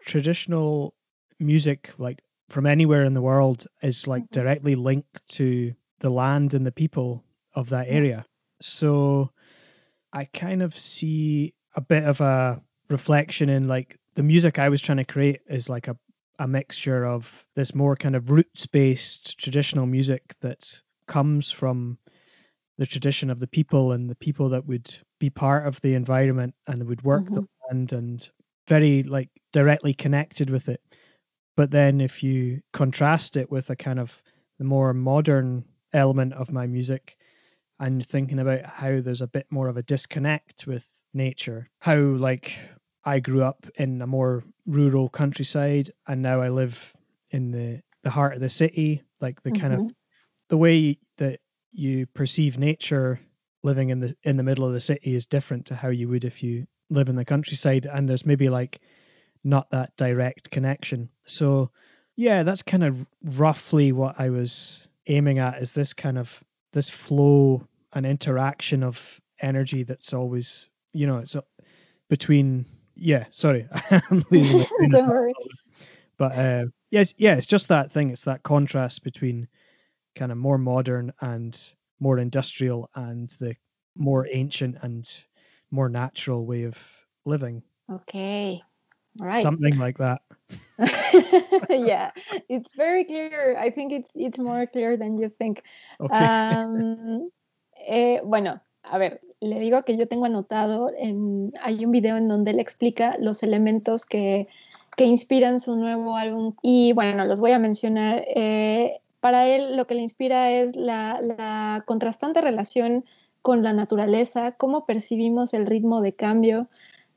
Speaker 2: traditional music, like from anywhere in the world, is like
Speaker 1: Mhm.
Speaker 2: directly linked to the land and the people of that area. So I kind of see a bit of a reflection in like the music I was trying to create is like a a mixture of this more kind of roots based traditional music that comes from the tradition of the people and the people that would be part of the environment and would work the land and very like directly connected with it but then if you contrast it with a kind of the more modern element of my music and thinking about how there's a bit more of a disconnect with nature how like I grew up in a more rural countryside and now I live in the the heart of the city like the kind of
Speaker 1: Mhm.
Speaker 2: the way that you perceive nature living in the in the middle of the city is different to how you would if you live in the countryside and there's maybe like not that direct connection. So yeah, that's kind of roughly what I was aiming at is this kind of this flow and interaction of energy that's always you know it's between yeah sorry i'm losing but uh yes yeah it's just that thing it's that contrast between kind of more modern and more industrial and the more ancient and more natural way of living
Speaker 1: Okay. All right.
Speaker 2: something like that
Speaker 1: yeah, it's very clear. I think it's it's more clear than you think.
Speaker 2: okay
Speaker 1: Am, eh, bueno, a ver, le digo que yo tengo anotado, en, hay un video en donde él explica los elementos que, que inspiran su nuevo álbum y bueno, los voy a mencionar. Eh, para él lo que le inspira es la, contrastante relación con la naturaleza, cómo percibimos el ritmo de cambio,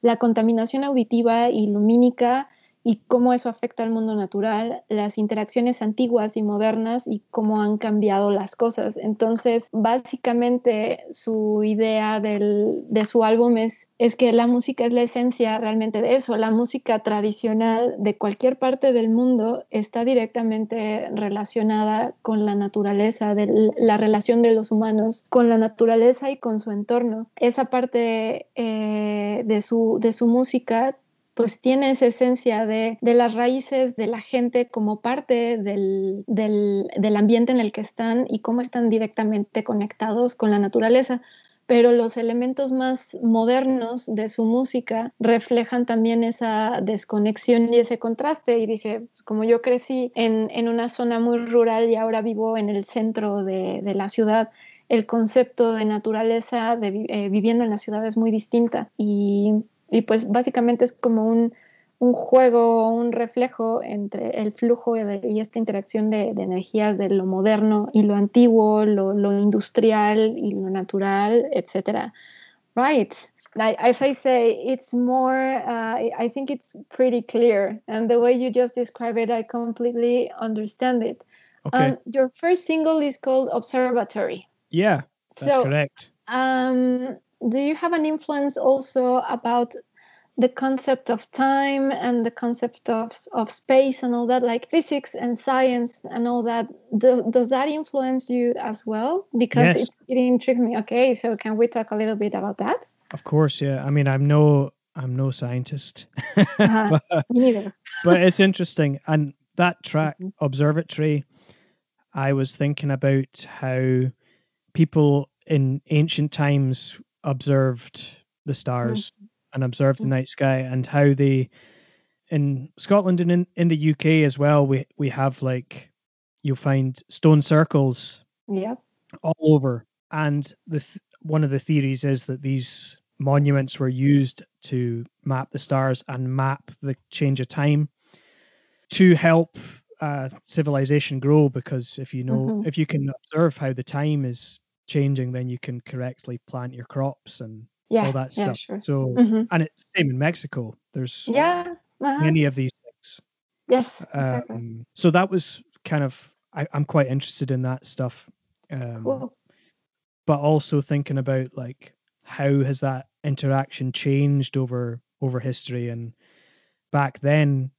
Speaker 1: la contaminación auditiva y lumínica y cómo eso afecta al mundo natural, las interacciones antiguas y modernas y cómo han cambiado las cosas. Entonces, básicamente su idea del- de su álbum es, es que la música es la esencia realmente de eso. La música tradicional de cualquier parte del mundo está directamente relacionada con la naturaleza, de la relación de los humanos con la naturaleza y con su entorno. Esa parte eh, de, su, de su música pues tiene esa esencia de, de las raíces de la gente como parte del, del, del ambiente en el que están y cómo están directamente conectados con la naturaleza. Pero los elementos más modernos de su música reflejan también esa desconexión y ese contraste. Y dice, pues, como yo crecí en, en una zona muy rural y ahora vivo en el centro de, de la ciudad, el concepto de naturaleza de eh, viviendo en la ciudad es muy distinta. Y, y pues básicamente es como un, un juego, un reflejo entre el flujo de- y esta interacción de, de energías de lo moderno y lo antiguo, lo, lo industrial y lo natural, etc. Right. Like, as I say, it's more, uh, I think it's pretty clear. And the way you just describe it, I completely understand it.
Speaker 2: okay
Speaker 1: Um, your first single is called Observatory.
Speaker 2: yeah that's
Speaker 1: so,
Speaker 2: correct
Speaker 1: um, do you have an influence also about the concept of time and the concept of, of space and all that, like physics and science and all that? Do, does that influence you as well? Because
Speaker 2: Yes.
Speaker 1: it, it intrigues me. Okay, so can we talk a little bit about that?
Speaker 2: of course yeah i mean i'm no i'm no scientist
Speaker 1: Uh-huh.
Speaker 2: but,
Speaker 1: neither.
Speaker 2: but it's interesting and that track
Speaker 1: Mhm.
Speaker 2: observatory i was thinking about how people in ancient times observed the stars and observed the
Speaker 1: Mhm.
Speaker 2: night sky and how they in scotland and in, in the uk as well we we have like you'll find stone circles
Speaker 1: Yep.
Speaker 2: all over and the th- one of the theories is that these monuments were used to map the stars and map the change of time to help uh, civilization grow because if you know
Speaker 1: Mhm.
Speaker 2: if you can observe how the time is changing then you can correctly plant your crops and
Speaker 1: Yeah.
Speaker 2: all that
Speaker 1: yeah,
Speaker 2: stuff
Speaker 1: sure.
Speaker 2: so
Speaker 1: Mhm.
Speaker 2: and it's same in mexico there's
Speaker 1: Yeah. uh-huh.
Speaker 2: many of these things
Speaker 1: Yes. Exactly.
Speaker 2: um, so that was kind of I, i'm quite interested in that stuff um,
Speaker 1: cool.
Speaker 2: but also thinking about like how has that interaction changed over over history and back then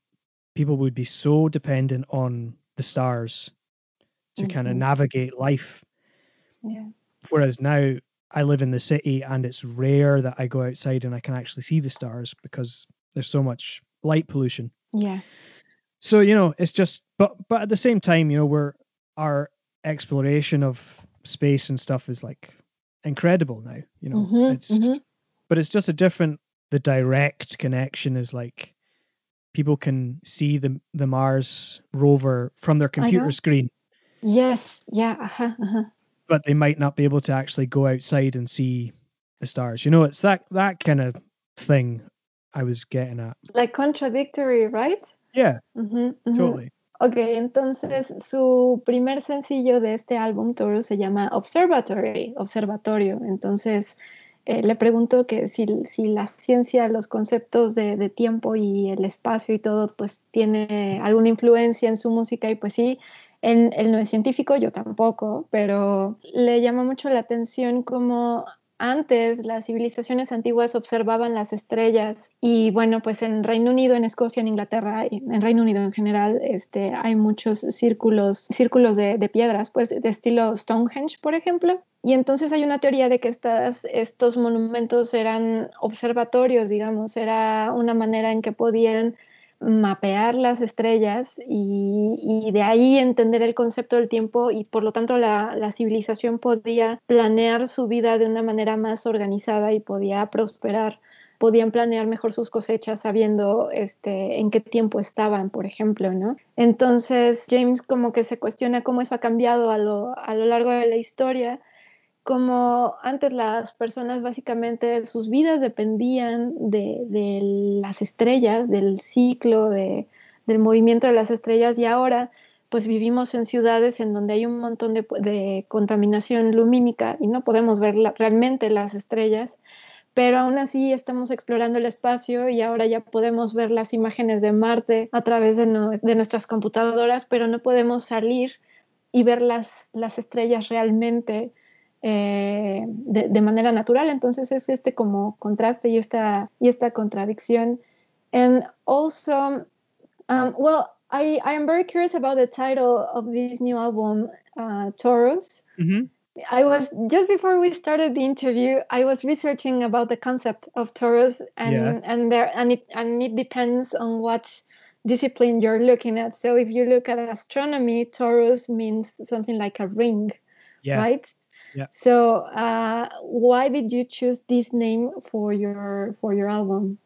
Speaker 2: people would be so dependent on the stars to kind of navigate life
Speaker 1: Yeah.
Speaker 2: whereas now i live in the city and it's rare that i go outside and i can actually see the stars because there's so much light pollution
Speaker 1: Yeah.
Speaker 2: so you know it's just but but at the same time you know we're our exploration of space and stuff is like incredible now you know
Speaker 1: Mhm,
Speaker 2: it's
Speaker 1: mhm.
Speaker 2: but it's just a different the direct connection is like people can see the the mars rover from their computer screen
Speaker 1: Yes. Yeah. Uh-huh, uh-huh.
Speaker 2: But they might not be able to actually go outside and see the stars you know it's that that kind of thing i was getting at
Speaker 1: Like contradictory, right?
Speaker 2: yeah
Speaker 1: Ujú, ujú.
Speaker 2: totally
Speaker 1: Ok, entonces su primer sencillo de este álbum, Toro, se llama Observatory, Observatorio. Entonces eh, le pregunto que si, si la ciencia, los conceptos de, de tiempo y el espacio y todo, pues tiene alguna influencia en su música y pues sí, él, no es científico, yo tampoco, pero le llama mucho la atención cómo antes las civilizaciones antiguas observaban las estrellas y bueno, pues en Reino Unido, en Escocia, en Inglaterra, en Reino Unido en general, este, hay muchos círculos, círculos de, de piedras, pues de estilo Stonehenge, por ejemplo. Y entonces hay una teoría de que estas, estos monumentos eran observatorios, digamos, era una manera en que podían mapear las estrellas y, de ahí entender el concepto del tiempo y por lo tanto la, civilización podía planear su vida de una manera más organizada y podía prosperar podían planear mejor sus cosechas sabiendo este, en qué tiempo estaban, por ejemplo, ¿no? Entonces James como que se cuestiona cómo eso ha cambiado a lo, a lo largo de la historia como antes las personas básicamente sus vidas dependían de, las estrellas, del ciclo, de, del movimiento de las estrellas y ahora pues vivimos en ciudades en donde hay un montón de, contaminación lumínica y no podemos ver realmente las estrellas, pero aún así estamos explorando el espacio y ahora ya podemos ver las imágenes de Marte a través de, nuestras computadoras, pero no podemos salir y ver las estrellas realmente eh, de, manera natural. Entonces es este como contraste y esta, y esta contradicción. And also, um, well, I, I am very curious about the title of this new album, uh, Torus. Mm-hmm. I was just before we started the interview, I was researching about the concept of Torus, and yeah. and there and it and it depends on what discipline you're looking at. So if you look at astronomy, Torus means something like a ring, yeah. right? Yeah. So, uh, why did you choose this name for your for your album?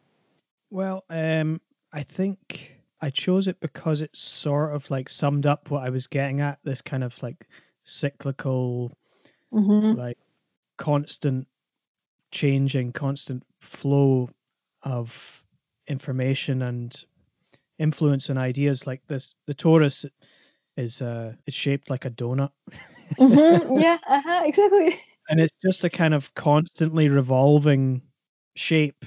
Speaker 2: Well, um, I think I chose it because it sort of like summed up what I was getting at. This kind of like cyclical, mm-hmm. like constant changing, constant flow of information and influence and ideas like this. The torus is uh is shaped like a donut.
Speaker 1: mm-hmm. Yeah, uh-huh, exactly.
Speaker 2: And it's just a kind of constantly revolving shape,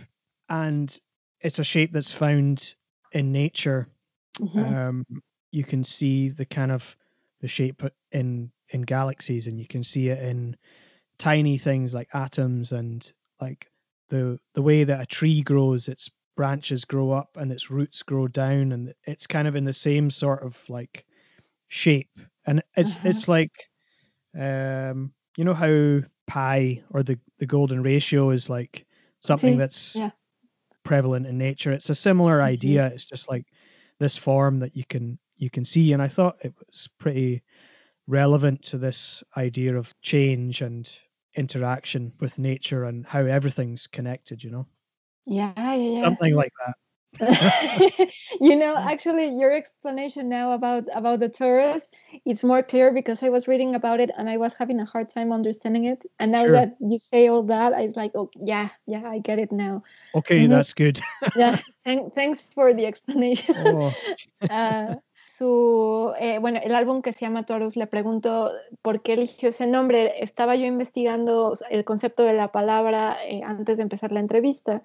Speaker 2: and it's a shape that's found in nature. Mm-hmm. Um, you can see the kind of the shape in in galaxies, and you can see it in tiny things like atoms and like the the way that a tree grows its branches grow up and its roots grow down and it's kind of in the same sort of like shape and it's uh-huh. it's like um, you know how pi or the the golden ratio is like something that's yeah. prevalent in nature. It's a similar mm-hmm. idea. It's just like this form that you can you can see, and I thought it was pretty relevant to this idea of change and interaction with nature and how everything's connected. You know.
Speaker 1: Yeah, yeah, yeah.
Speaker 2: Something like that.
Speaker 1: you know actually your explanation now about about the Torus it's more clear because i was reading about it and i was having a hard time understanding it and now sure. that you say all that i was like oh yeah yeah i get it now
Speaker 2: okay mm-hmm. that's good
Speaker 1: yeah thank, thanks for the explanation oh. uh, su, eh, bueno, el álbum que se llama Torus, le pregunto por qué eligió ese nombre. Estaba yo investigando el concepto de la palabra eh, antes de empezar la entrevista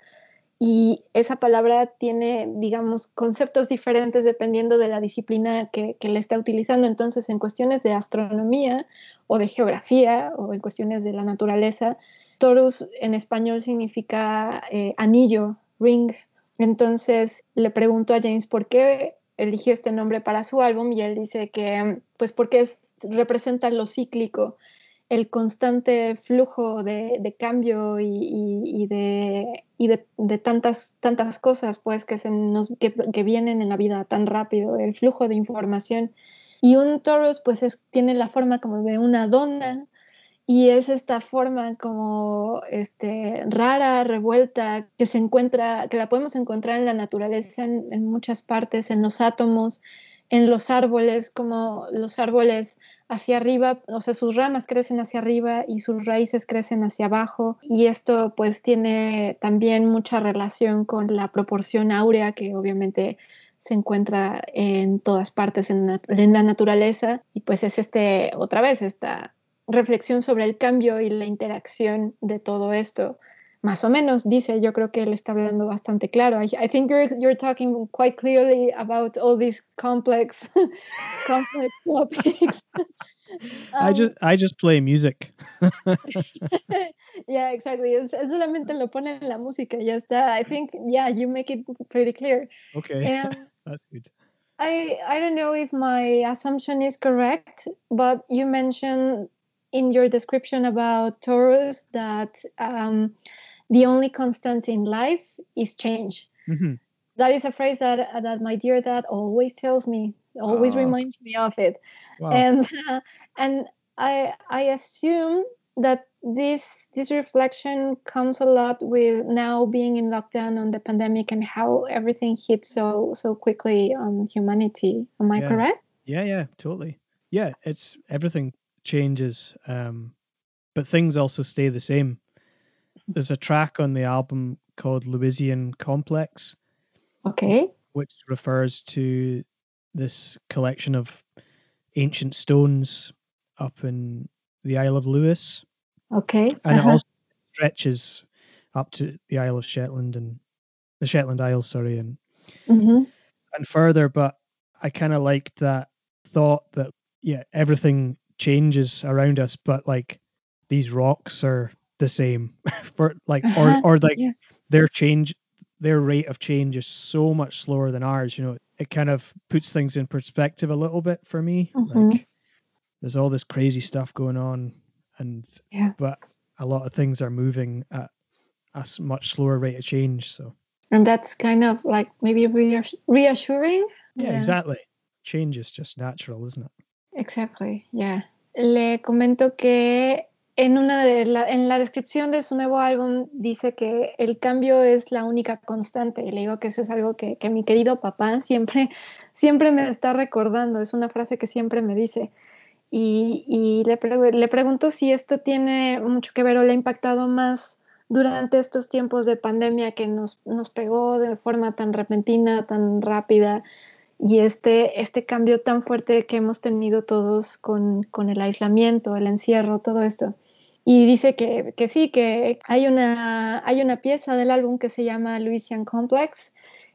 Speaker 1: y esa palabra tiene, digamos, conceptos diferentes dependiendo de la disciplina que, le está utilizando. Entonces, en cuestiones de astronomía o de geografía o en cuestiones de la naturaleza, Torus en español significa eh, anillo, ring. Entonces, le pregunto a James por qué eligió este nombre para su álbum y él dice que, pues, porque representa lo cíclico el constante flujo de, cambio y, de, tantas, tantas cosas pues, que, se que, vienen en la vida tan rápido, el flujo de información. Y un toros pues tiene la forma como de una dona y es esta forma como este, rara, revuelta, que se encuentra, que la podemos encontrar en la naturaleza en muchas partes, en los átomos, en los árboles, como los árboles hacia arriba, o sea, sus ramas crecen hacia arriba y sus raíces crecen hacia abajo. Y esto pues tiene también mucha relación con la proporción áurea que obviamente se encuentra en todas partes en, la naturaleza. Y pues es este otra vez esta reflexión sobre el cambio y la interacción de todo esto más o menos dice, yo creo que él está hablando bastante claro. I, I think you're, you're talking quite clearly about all these complex, complex topics.
Speaker 2: I just
Speaker 1: Um,
Speaker 2: I just play music.
Speaker 1: yeah, exactly. Es, solamente lo pone en la música, ya está. I think, yeah, you make it pretty clear.
Speaker 2: okay,
Speaker 1: And
Speaker 2: that's good.
Speaker 1: I I don't know if my assumption is correct, but you mentioned in your description about Taurus that um, the only constant in life is change.
Speaker 2: hmm
Speaker 1: That is a phrase that that my dear dad always tells me, always
Speaker 2: Oh.
Speaker 1: reminds me of it,
Speaker 2: Wow.
Speaker 1: and and I I assume that this this reflection comes a lot with now being in lockdown on the pandemic and how everything hit so so quickly on humanity. Am I
Speaker 2: Yeah.
Speaker 1: correct?
Speaker 2: Yeah, yeah, totally. Yeah, it's everything changes, um, but things also stay the same. There's a track on the album called Lewisian Complex,
Speaker 1: Okay.
Speaker 2: which refers to this collection of ancient stones up in the Isle of Lewis,
Speaker 1: Okay.
Speaker 2: and
Speaker 1: Uh-huh.
Speaker 2: it also stretches up to the Isle of Shetland and the Shetland Isles, sorry, and
Speaker 1: Mhm.
Speaker 2: and further, but I kind of liked that thought that yeah, everything changes around us, but like these rocks are the same for like
Speaker 1: Uh-huh,
Speaker 2: or or like
Speaker 1: yeah.
Speaker 2: their change their rate of change is so much slower than ours, you know. It kind of puts things in perspective a little bit for me.
Speaker 1: Mhm.
Speaker 2: Like there's all this crazy stuff going on and
Speaker 1: Yeah.
Speaker 2: but a lot of things are moving at a much slower rate of change, so
Speaker 1: And that's kind of like maybe reass- reassuring.
Speaker 2: yeah. exactly. Change is just natural, isn't it?
Speaker 1: Exactly, yeah. Le comento que en una de la, en la descripción de su nuevo álbum dice que el cambio es la única constante. Y le digo que eso es algo que, que mi querido papá siempre, siempre me está recordando. Es una frase que siempre me dice. Y, y le, pre- le pregunto si esto tiene mucho que ver o le ha impactado más durante estos tiempos de pandemia que nos, nos pegó de forma tan repentina, tan rápida y este, este cambio tan fuerte que hemos tenido todos con, con el aislamiento, el encierro, todo esto. Y dice que, que sí, que hay una, hay una pieza del álbum que se llama Louisian Complex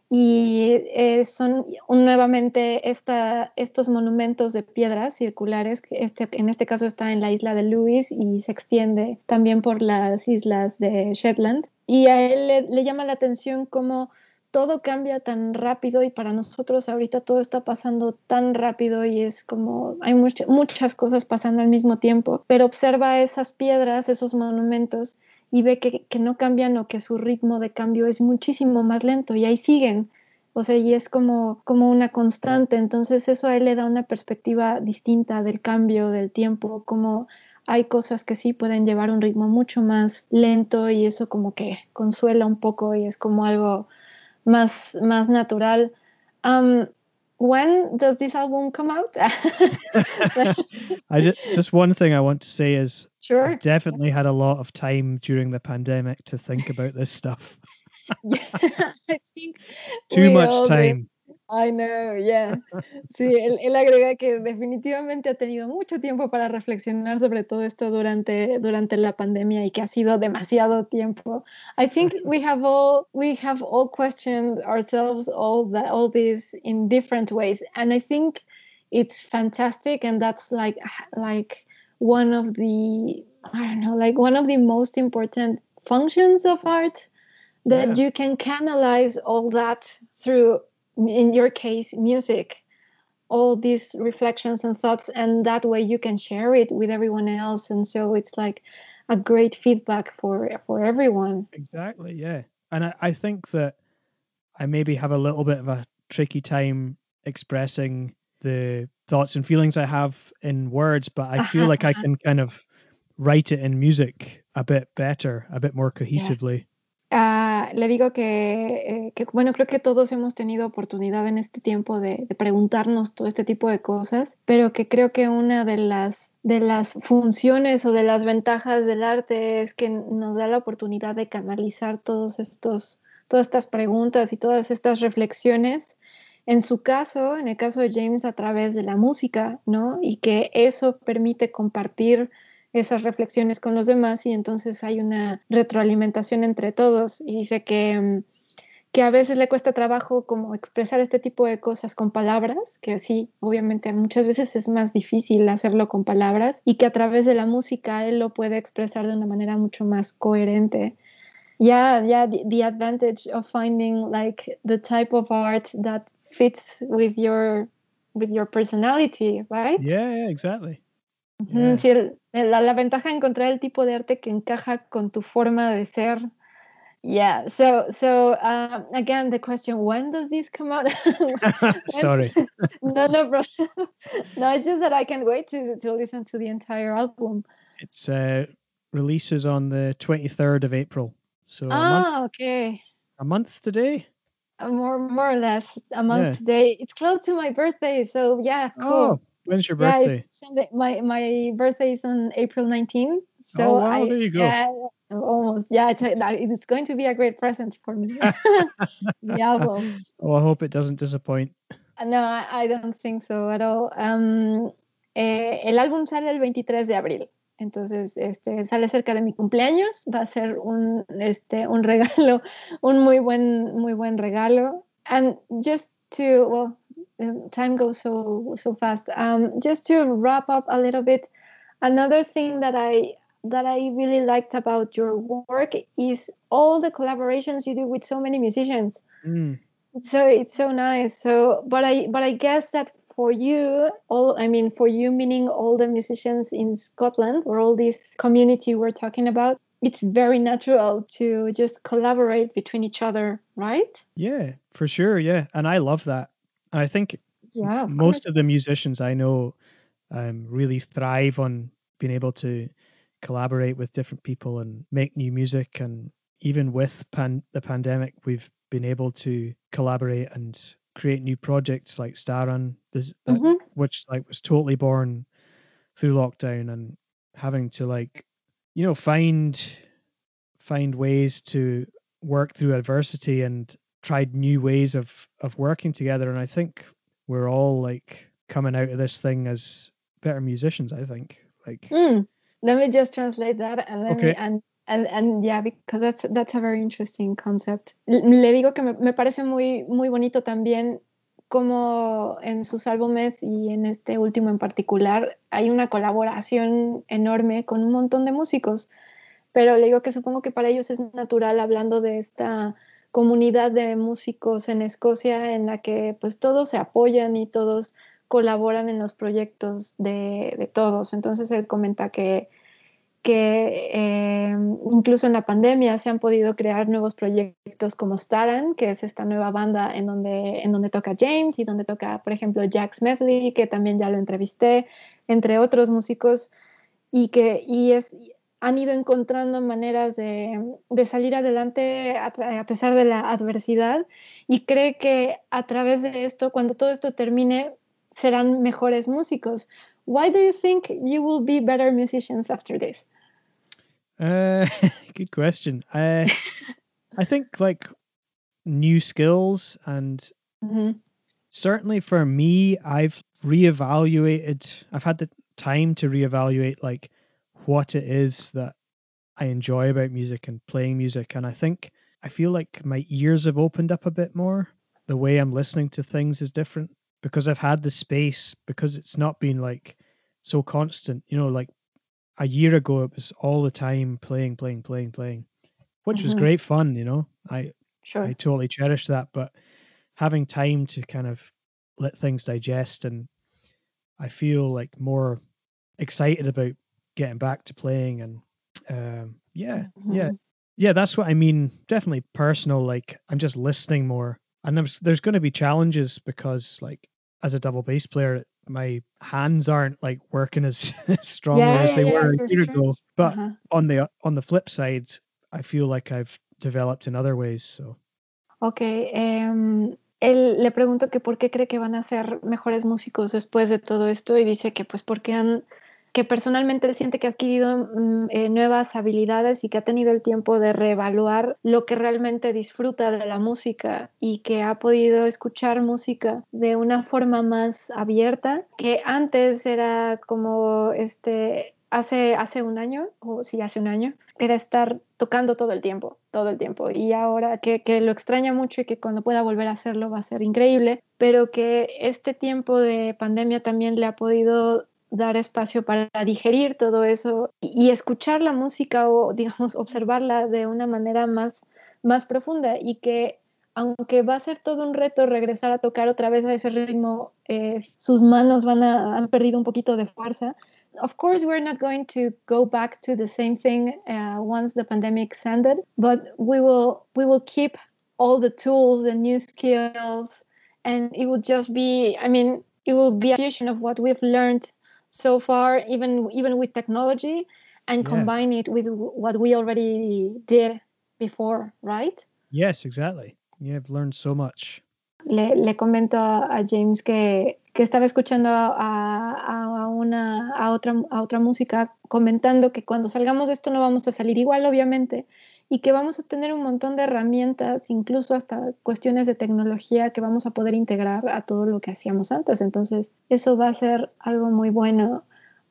Speaker 1: y eh, son nuevamente esta, estos monumentos de piedras circulares, que este, en este caso está en la isla de Lewis y se extiende también por las islas de Shetland. Y a él le, le llama la atención cómo todo cambia tan rápido y para nosotros ahorita todo está pasando tan rápido y es como hay much- muchas cosas pasando al mismo tiempo, pero observa esas piedras, esos monumentos y ve que, que no cambian o que su ritmo de cambio es muchísimo más lento y ahí siguen. O sea, y es como, como una constante. Entonces eso a él le da una perspectiva distinta del cambio, del tiempo, como hay cosas que sí pueden llevar un ritmo mucho más lento y eso como que consuela un poco y es como algo más, más natural. Um, when does this album come out?
Speaker 2: I just just one thing I want to say is
Speaker 1: sure.
Speaker 2: I've definitely had a lot of time during the pandemic to think about this stuff.
Speaker 1: Yeah, I think
Speaker 2: Too much time.
Speaker 1: I know, yeah. Sí, él, él agrega que definitivamente ha tenido mucho tiempo para reflexionar sobre todo esto durante, durante la pandemia y que ha sido demasiado tiempo. I think we have all we have all questioned ourselves all that all this in different ways, and I think it's fantastic, and that's like like one of the I don't know like one of the most important functions of art that
Speaker 2: Yeah.
Speaker 1: you can canalize all that through in your case music all these reflections and thoughts and that way you can share it with everyone else and so it's like a great feedback for for everyone
Speaker 2: Exactly, yeah. And I, I think that I maybe have a little bit of a tricky time expressing the thoughts and feelings I have in words, but I feel like I can kind of write it in music a bit better, a bit more cohesively.
Speaker 1: Le digo que, eh, que, bueno, creo que todos hemos tenido oportunidad en este tiempo de, de preguntarnos todo este tipo de cosas, pero que creo que una de las, de las funciones o de las ventajas del arte es que nos da la oportunidad de canalizar todos estos, todas estas preguntas y todas estas reflexiones. En su caso, en el caso de James, a través de la música, ¿no? Y que eso permite compartir esas reflexiones con los demás y entonces hay una retroalimentación entre todos y dice que, mm, que a veces le cuesta trabajo como expresar este tipo de cosas con palabras, que sí, obviamente muchas veces es más difícil hacerlo con palabras y que a través de la música él lo puede expresar de una manera mucho más coherente. Yeah, yeah, the, the advantage of finding like the type of art that fits with your with your personality, right?
Speaker 2: Yeah, yeah, exactly.
Speaker 1: Sí, la, la, ventaja de encontrar el tipo de arte que encaja con tu forma de ser. Yeah. So, so um, again, the question: When does this come out?
Speaker 2: Sorry.
Speaker 1: no, no problem. no, it's just that I can't wait to to listen to the entire album.
Speaker 2: It's uh, releases on the twenty third of April. So
Speaker 1: ah,
Speaker 2: month,
Speaker 1: okay.
Speaker 2: A month today.
Speaker 1: Uh, more, more or less a month yeah. today. It's close to my birthday, so yeah, cool.
Speaker 2: Oh, When's your birthday?
Speaker 1: Yeah, my my birthday is on April 19th. So
Speaker 2: oh, wow,
Speaker 1: I,
Speaker 2: there you go.
Speaker 1: Yeah, almost. Yeah, it's, it's going to be a great present for me. the album.
Speaker 2: Oh, I hope it doesn't disappoint.
Speaker 1: Uh, no, I, I don't think so at all. Um, eh, el álbum sale el 23 de abril. Entonces, este, sale cerca de mi cumpleaños, va a ser un, este, un regalo, un muy buen, muy buen regalo. And just to, well, time goes so so fast. Um, just to wrap up a little bit, another thing that I that I really liked about your work is all the collaborations you do with so many musicians.
Speaker 2: Mm.
Speaker 1: So it's so nice. So, but I but I guess that for you, all I mean for you meaning all the musicians in Scotland or all this community we're talking about, it's very natural to just collaborate between each other, right?
Speaker 2: Yeah, for sure. Yeah, and I love that. I think
Speaker 1: yeah,
Speaker 2: most of the musicians I know um, really thrive on being able to collaborate with different people and make new music. And even with pan- the pandemic, we've been able to collaborate and create new projects like Starrun,
Speaker 1: mm-hmm.
Speaker 2: which like was totally born through lockdown and having to like, you know, find find ways to work through adversity and tried new ways of of working together and i think we're all like coming out of this thing as better musicians i think like
Speaker 1: mm. let me just translate that and let
Speaker 2: okay. me
Speaker 1: and and and yeah because that's that's a very interesting concept le digo que me, me parece muy muy bonito también como en sus álbumes y en este último en particular hay una colaboración enorme con un montón de músicos pero le digo que supongo que para ellos es natural hablando de esta comunidad de músicos en Escocia en la que pues todos se apoyan y todos colaboran en los proyectos de, todos. Entonces él comenta que, que eh, incluso en la pandemia se han podido crear nuevos proyectos como Staran, que es esta nueva banda en donde, en donde toca James y donde toca, por ejemplo, Jack Smedley, que también ya lo entrevisté, entre otros músicos, y que y es, han ido encontrando maneras de, de salir adelante a, a, pesar de la adversidad y cree que a través de esto, cuando todo esto termine, serán mejores músicos. Why do you think you will be better musicians after this?
Speaker 2: Uh, good question. Uh, I think like new skills and
Speaker 1: mm-hmm.
Speaker 2: certainly for me, I've reevaluated. I've had the time to reevaluate like what it is that I enjoy about music and playing music. And I think I feel like my ears have opened up a bit more. The way I'm listening to things is different because I've had the space, because it's not been like so constant. You know, like a year ago, it was all the time playing, playing, playing, playing, which mm-hmm. was great fun. You know, I
Speaker 1: sure.
Speaker 2: I totally cherish that. But having time to kind of let things digest and I feel like more excited about getting back to playing and um, yeah, mm-hmm. yeah, yeah. That's what I mean. Definitely personal. Like I'm just listening more, and there's there's going to be challenges because like as a double bass player, my hands aren't like working as strongly
Speaker 1: yeah,
Speaker 2: as they
Speaker 1: yeah,
Speaker 2: were a year
Speaker 1: true.
Speaker 2: ago. But
Speaker 1: uh-huh.
Speaker 2: on the on the flip side, I feel like I've developed in other ways. So.
Speaker 1: Okay. Um, él le pregunto que por qué cree que van a ser mejores músicos después de todo esto y dice que pues porque han que personalmente él siente que ha adquirido mm, eh, nuevas habilidades y que ha tenido el tiempo de reevaluar lo que realmente disfruta de la música y que ha podido escuchar música de una forma más abierta, que antes era como este hace, hace un año, o sí, hace un año, era estar tocando todo el tiempo, todo el tiempo. Y ahora que, que, lo extraña mucho y que cuando pueda volver a hacerlo va a ser increíble, pero que este tiempo de pandemia también le ha podido dar espacio para digerir todo eso y, escuchar la música o, digamos, observarla de una manera más, más profunda y que aunque va a ser todo un reto regresar a tocar otra vez a ese ritmo, eh, sus manos van a, han perdido un poquito de fuerza. Of course, we're not going to go back to the same thing uh, once the pandemic ended, but we will we will keep all the tools, the new skills, and it will just be. I mean, it will be a fusion of what we've learned so far, even even with technology, and yeah. combine it with what we already did before, right?
Speaker 2: Yes, exactly. You have learned so much.
Speaker 1: Le, le comento a James que, que estaba escuchando a, a, una, a, otra, a otra música comentando que cuando salgamos de esto no vamos a salir igual, obviamente, y que vamos a tener un montón de herramientas, incluso hasta cuestiones de tecnología que vamos a poder integrar a todo lo que hacíamos antes. Entonces, eso va a ser algo muy bueno.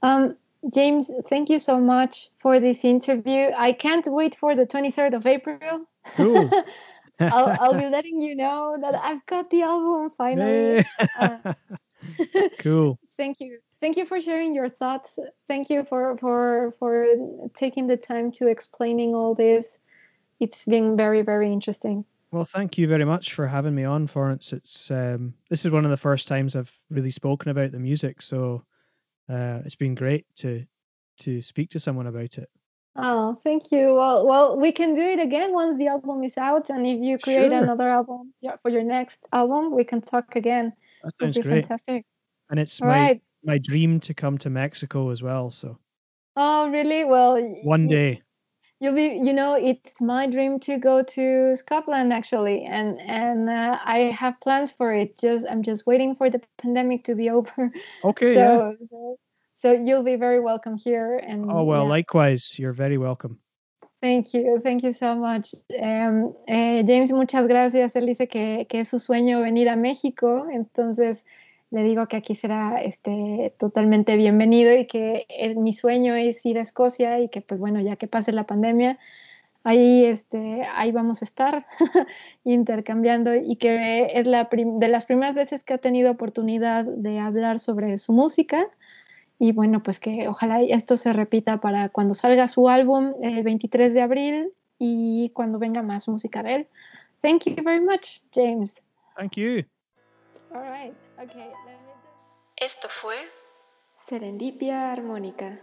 Speaker 1: Um, James, thank you so much for this interview. I can't wait for the 23rd of April.
Speaker 2: Cool.
Speaker 1: I'll, I'll be letting you know that I've got the album finally. Uh,
Speaker 2: cool.
Speaker 1: Thank you. Thank you for sharing your thoughts. Thank you for for for taking the time to explaining all this. It's been very very interesting.
Speaker 2: Well, thank you very much for having me on, Florence. It's um, this is one of the first times I've really spoken about the music, so uh, it's been great to to speak to someone about it.
Speaker 1: Oh, thank you. Well, well, we can do it again once the album is out, and if you create
Speaker 2: Sure.
Speaker 1: another album for your next album, we can talk again.
Speaker 2: That sounds
Speaker 1: be
Speaker 2: great.
Speaker 1: fantastic.
Speaker 2: And it's
Speaker 1: All
Speaker 2: my
Speaker 1: right.
Speaker 2: my dream to come to Mexico as well. So
Speaker 1: Oh, really? Well,
Speaker 2: one day.
Speaker 1: You'll be. You know, it's my dream to go to Scotland actually, and and uh, I have plans for it. Just I'm just waiting for the pandemic to be over.
Speaker 2: Okay, yeah.
Speaker 1: so, so so you'll be very welcome here. And
Speaker 2: Oh well,
Speaker 1: yeah.
Speaker 2: likewise. You're very welcome.
Speaker 1: Thank you, thank you so much. Um, eh, James, muchas gracias. Él dice que, que es su sueño venir a México, entonces le digo que aquí será este, totalmente bienvenido y que es- mi sueño es ir a Escocia y que pues bueno, ya que pase la pandemia, ahí, este, ahí vamos a estar intercambiando y que es la de las primeras veces que ha tenido oportunidad de hablar sobre su música y bueno, pues que ojalá esto se repita para cuando salga su álbum el 23 de abril y cuando venga más música de él. Thank you very much, James.
Speaker 2: Thank you.
Speaker 1: All right. Okay.
Speaker 3: Esto fue
Speaker 1: Serendipia Armónica.